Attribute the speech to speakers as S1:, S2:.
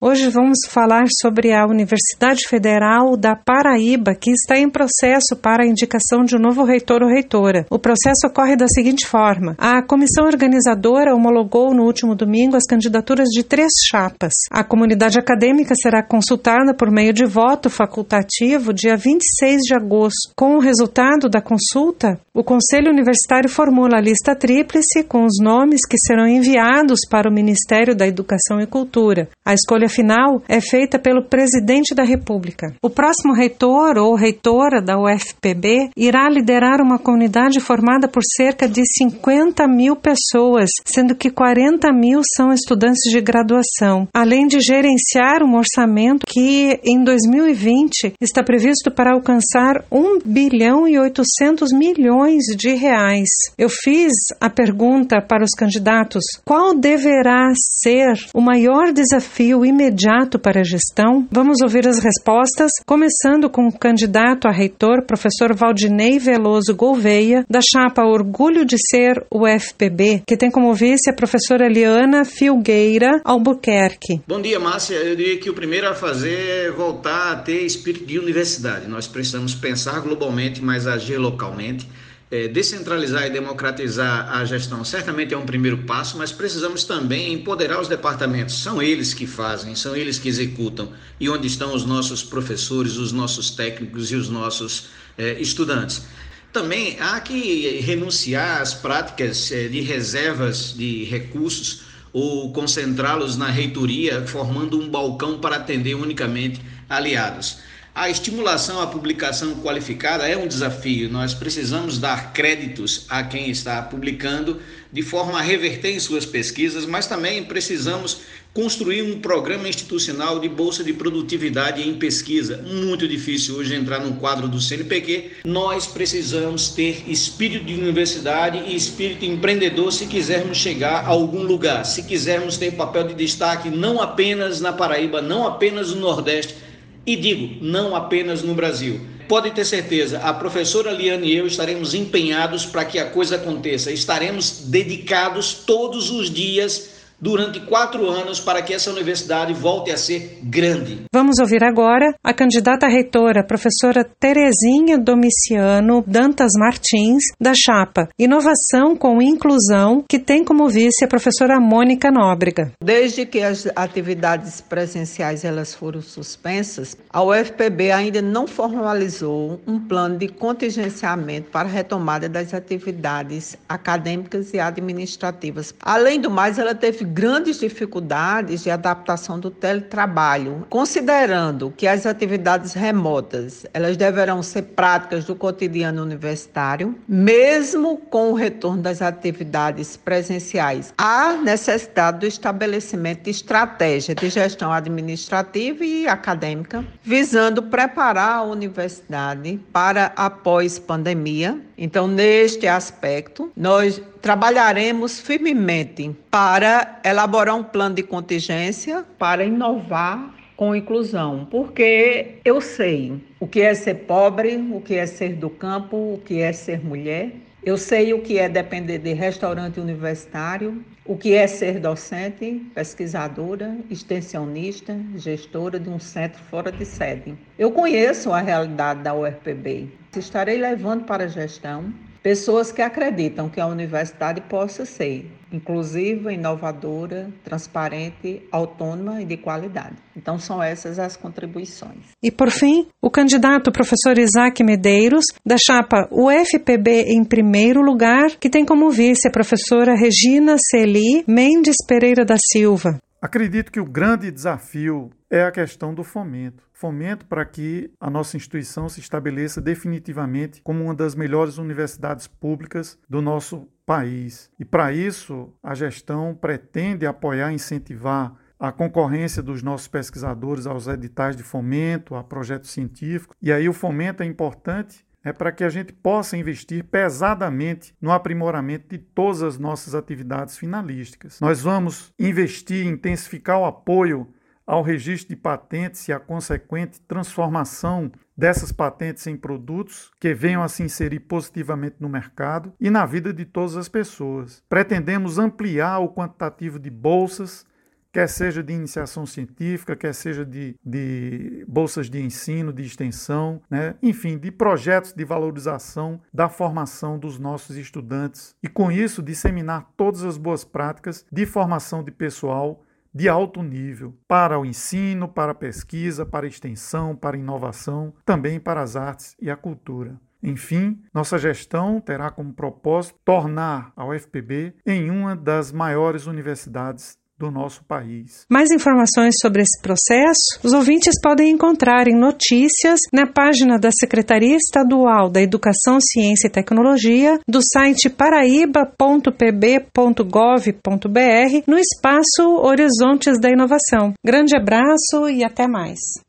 S1: Hoje vamos falar sobre a Universidade Federal da Paraíba, que está em processo para a indicação de um novo reitor ou reitora. O processo ocorre da seguinte forma: a comissão organizadora homologou no último domingo as candidaturas de três chapas. A comunidade acadêmica será consultada por meio de voto facultativo dia 26 de agosto. Com o resultado da consulta, o Conselho Universitário formula a lista tríplice com os nomes que serão enviados para o Ministério da Educação e Cultura. A escolha escolha final é feita pelo presidente da República. O próximo reitor ou reitora da UFPB irá liderar uma comunidade formada por cerca de 50 mil pessoas, sendo que 40 mil são estudantes de graduação, além de gerenciar um orçamento que em 2020 está previsto para alcançar 1 bilhão e 800 milhões de reais. Eu fiz a pergunta para os candidatos: qual deverá ser o maior desafio imediato imediato para a gestão? Vamos ouvir as respostas, começando com o candidato a reitor, professor Valdinei Veloso Gouveia, da chapa Orgulho de Ser UFPB, que tem como vice a professora Eliana Filgueira Albuquerque.
S2: Bom dia, Márcia. Eu diria que o primeiro a fazer é voltar a ter espírito de universidade. Nós precisamos pensar globalmente, mas agir localmente. É, descentralizar e democratizar a gestão certamente é um primeiro passo, mas precisamos também empoderar os departamentos. São eles que fazem, são eles que executam. E onde estão os nossos professores, os nossos técnicos e os nossos é, estudantes. Também há que renunciar às práticas é, de reservas de recursos ou concentrá-los na reitoria, formando um balcão para atender unicamente aliados. A estimulação à publicação qualificada é um desafio. Nós precisamos dar créditos a quem está publicando de forma a reverter em suas pesquisas, mas também precisamos construir um programa institucional de bolsa de produtividade em pesquisa. Muito difícil hoje entrar no quadro do CNPq. Nós precisamos ter espírito de universidade e espírito empreendedor se quisermos chegar a algum lugar, se quisermos ter papel de destaque não apenas na Paraíba, não apenas no Nordeste e digo, não apenas no Brasil. Pode ter certeza, a professora Liane e eu estaremos empenhados para que a coisa aconteça. Estaremos dedicados todos os dias durante quatro anos para que essa universidade volte a ser grande.
S1: Vamos ouvir agora a candidata reitora, professora Terezinha Domiciano Dantas Martins, da Chapa Inovação com Inclusão, que tem como vice a professora Mônica Nóbrega.
S3: Desde que as atividades presenciais elas foram suspensas, a UFPB ainda não formalizou um plano de contingenciamento para a retomada das atividades acadêmicas e administrativas. Além do mais, ela teve grandes dificuldades de adaptação do teletrabalho, considerando que as atividades remotas elas deverão ser práticas do cotidiano universitário, mesmo com o retorno das atividades presenciais. Há necessidade do estabelecimento de estratégia de gestão administrativa e acadêmica, visando preparar a universidade para a pós-pandemia. Então, neste aspecto, nós trabalharemos firmemente para elaborar um plano de contingência para inovar com inclusão, porque eu sei o que é ser pobre, o que é ser do campo, o que é ser mulher. Eu sei o que é depender de restaurante universitário, o que é ser docente, pesquisadora, extensionista, gestora de um centro fora de sede. Eu conheço a realidade da UFPB. Estarei levando para a gestão Pessoas que acreditam que a universidade possa ser inclusiva, inovadora, transparente, autônoma e de qualidade. Então, são essas as contribuições.
S1: E, por fim, o candidato professor Isaac Medeiros, da chapa UFPB em primeiro lugar, que tem como vice a professora Regina Celi Mendes Pereira da Silva.
S4: Acredito que o grande desafio é a questão do fomento. Fomento para que a nossa instituição se estabeleça definitivamente como uma das melhores universidades públicas do nosso país. E para isso, a gestão pretende apoiar e incentivar a concorrência dos nossos pesquisadores aos editais de fomento, a projetos científicos. E aí o fomento é importante é para que a gente possa investir pesadamente no aprimoramento de todas as nossas atividades finalísticas. Nós vamos investir, intensificar o apoio ao registro de patentes e à consequente transformação dessas patentes em produtos que venham a se inserir positivamente no mercado e na vida de todas as pessoas. Pretendemos ampliar o quantitativo de bolsas quer seja de iniciação científica, quer seja de, de bolsas de ensino, de extensão, né? enfim, de projetos de valorização da formação dos nossos estudantes e, com isso, disseminar todas as boas práticas de formação de pessoal de alto nível para o ensino, para a pesquisa, para a extensão, para a inovação, também para as artes e a cultura. Enfim, nossa gestão terá como propósito tornar a UFPB em uma das maiores universidades do nosso país.
S1: Mais informações sobre esse processo, os ouvintes podem encontrar em notícias na página da Secretaria Estadual da Educação, Ciência e Tecnologia, do site paraíba.pb.gov.br, no espaço Horizontes da Inovação. Grande abraço e até mais.